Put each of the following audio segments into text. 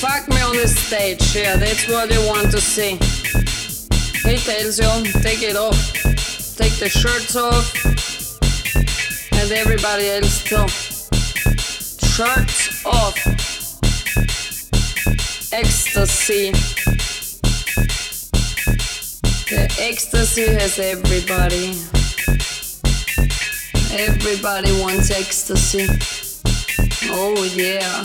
Fuck me on the stage, yeah, that's what you want to see. He tells you, take it off. Take the shirts off. And everybody else too. Shirts off. Ecstasy. The ecstasy has everybody. Everybody wants ecstasy. Oh yeah.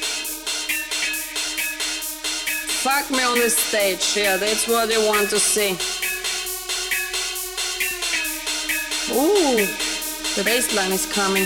Fuck me on the stage, yeah, that's what they want to see. Ooh, the bass line is coming.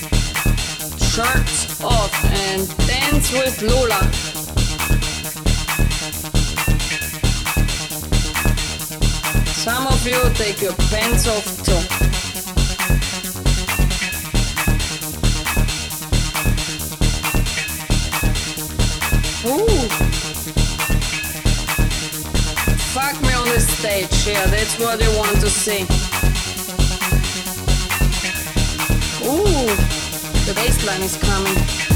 Shirts off and dance with Lola. Some of you take your pants off too. Ooh. Fuck me on the stage, yeah, that's what you want to see. Ooh, the bass line is coming.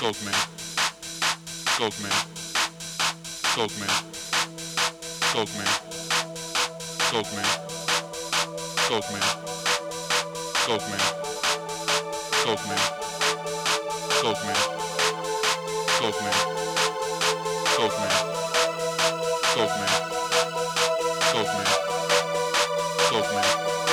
Goldman. Goldman. Goldman. Goldman. Goldman. Goldman. Goldman. Goldman. Goldman. Goldman. Goldman. Goldman. Goldman. Goldman.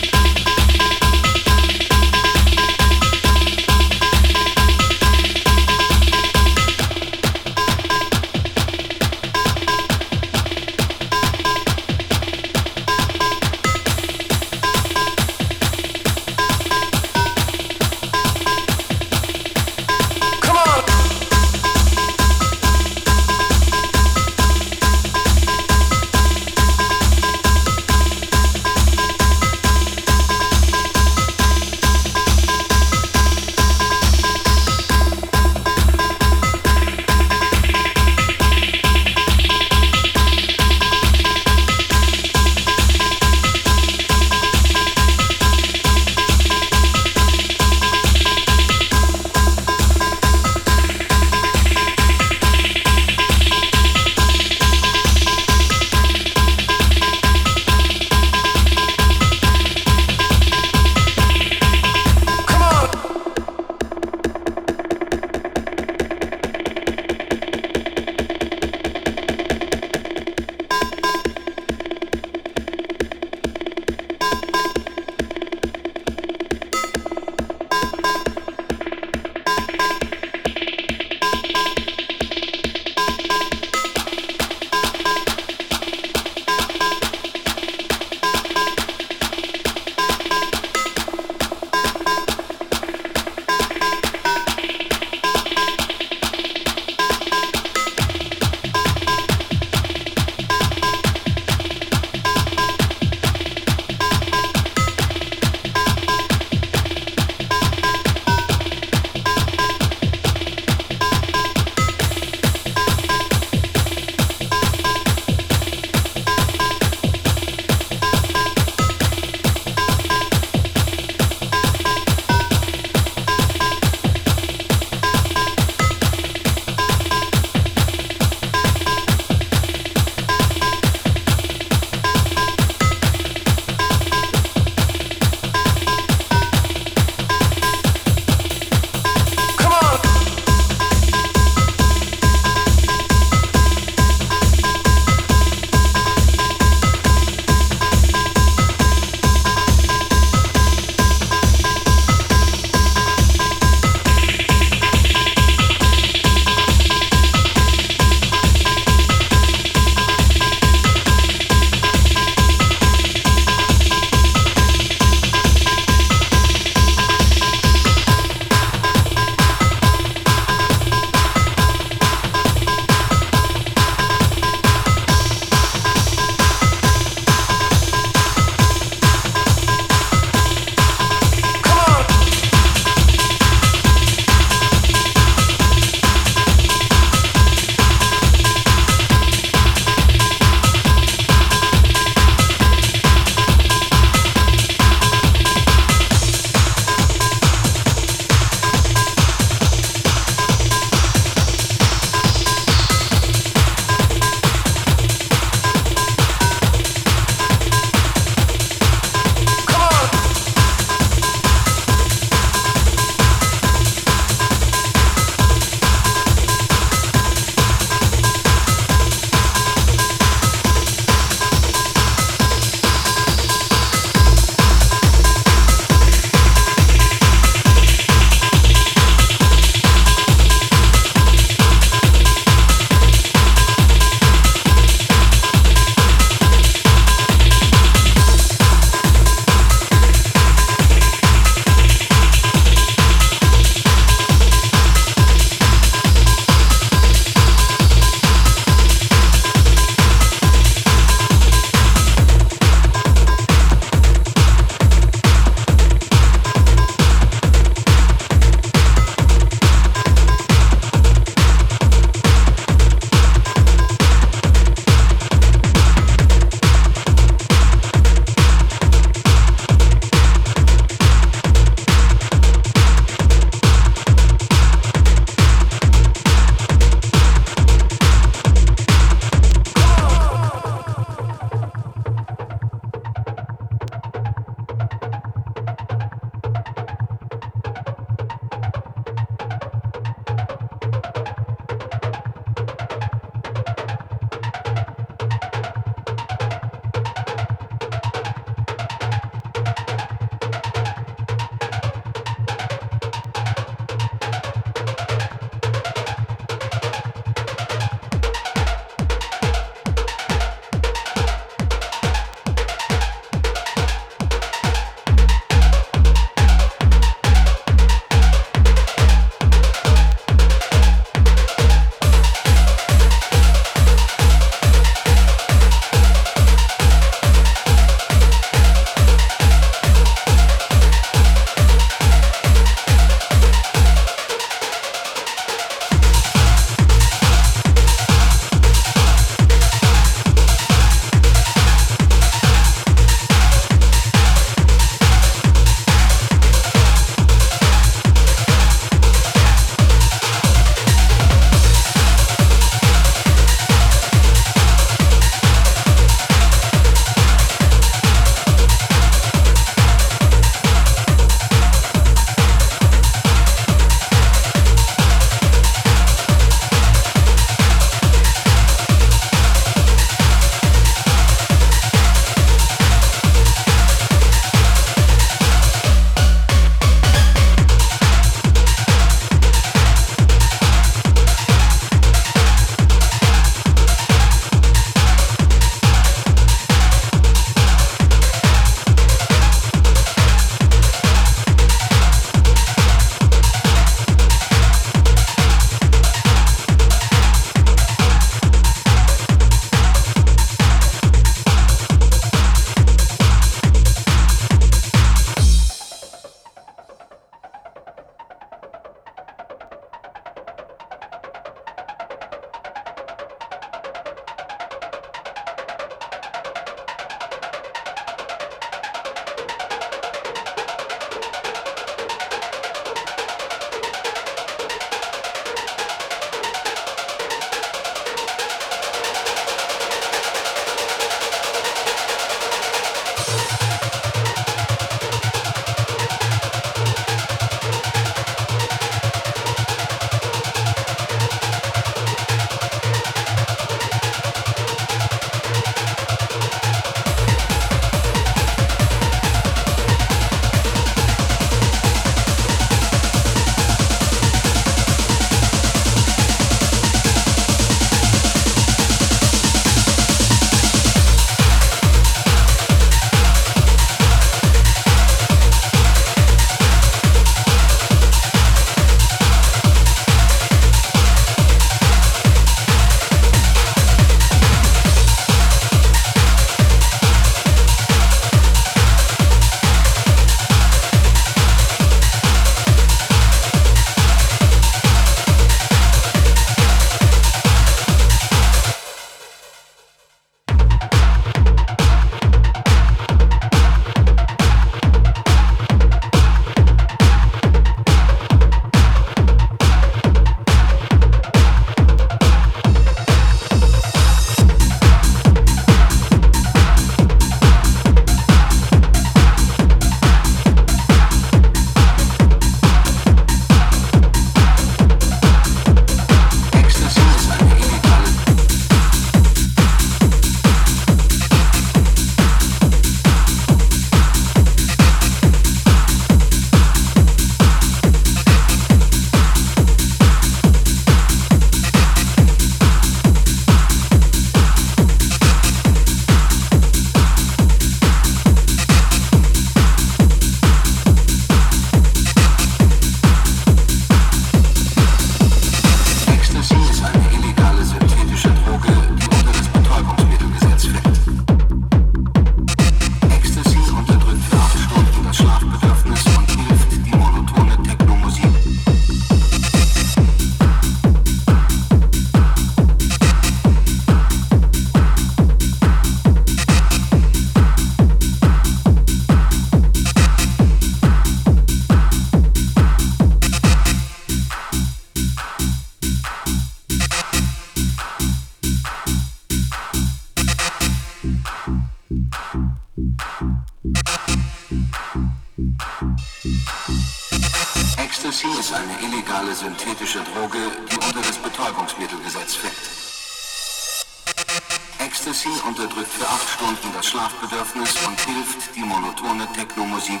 Schlafbedürfnis und hilft, die monotone Technomusik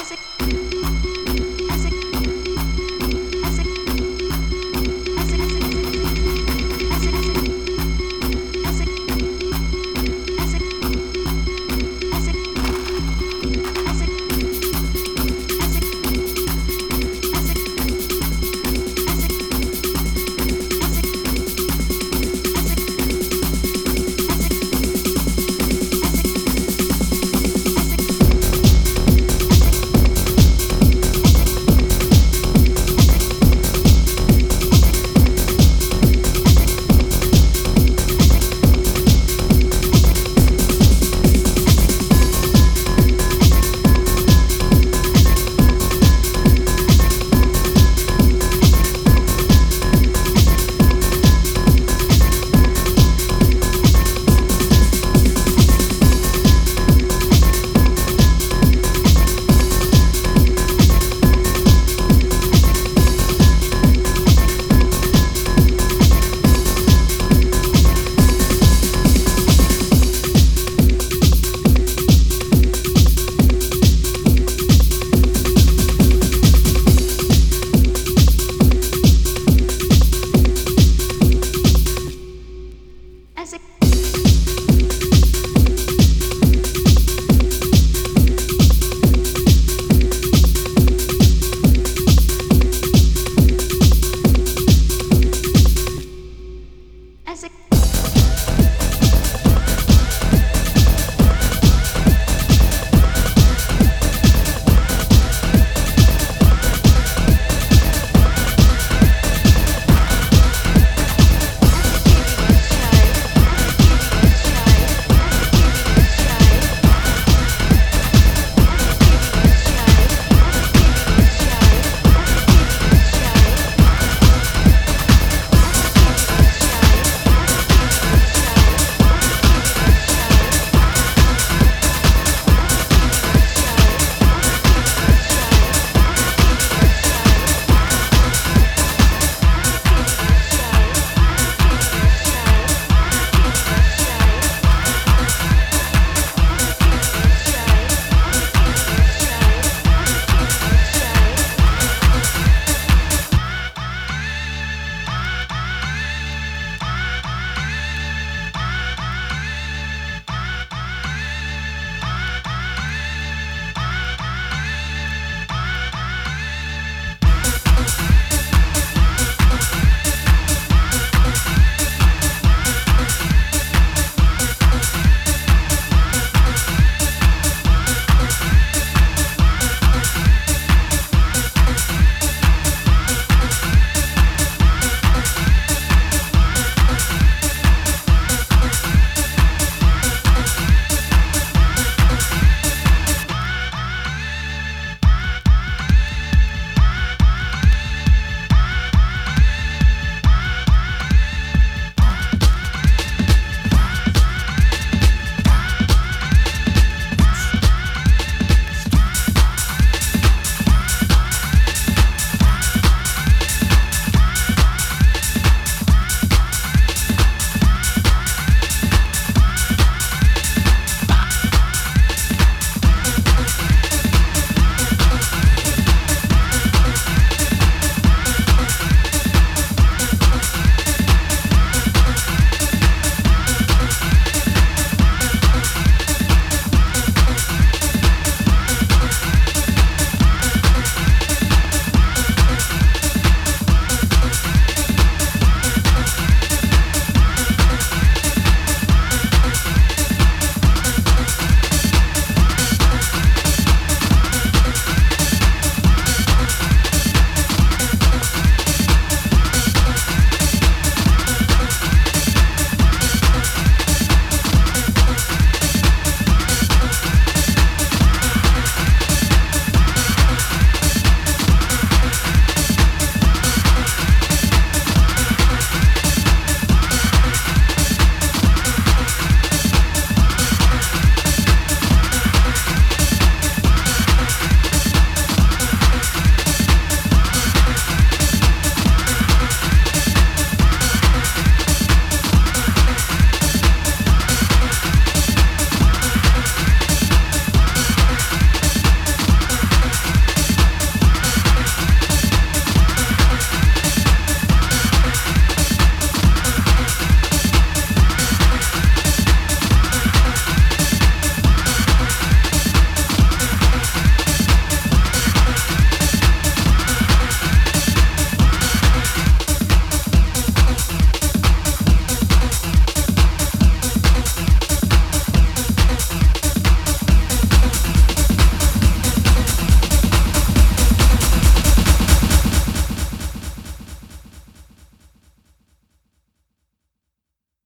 Music.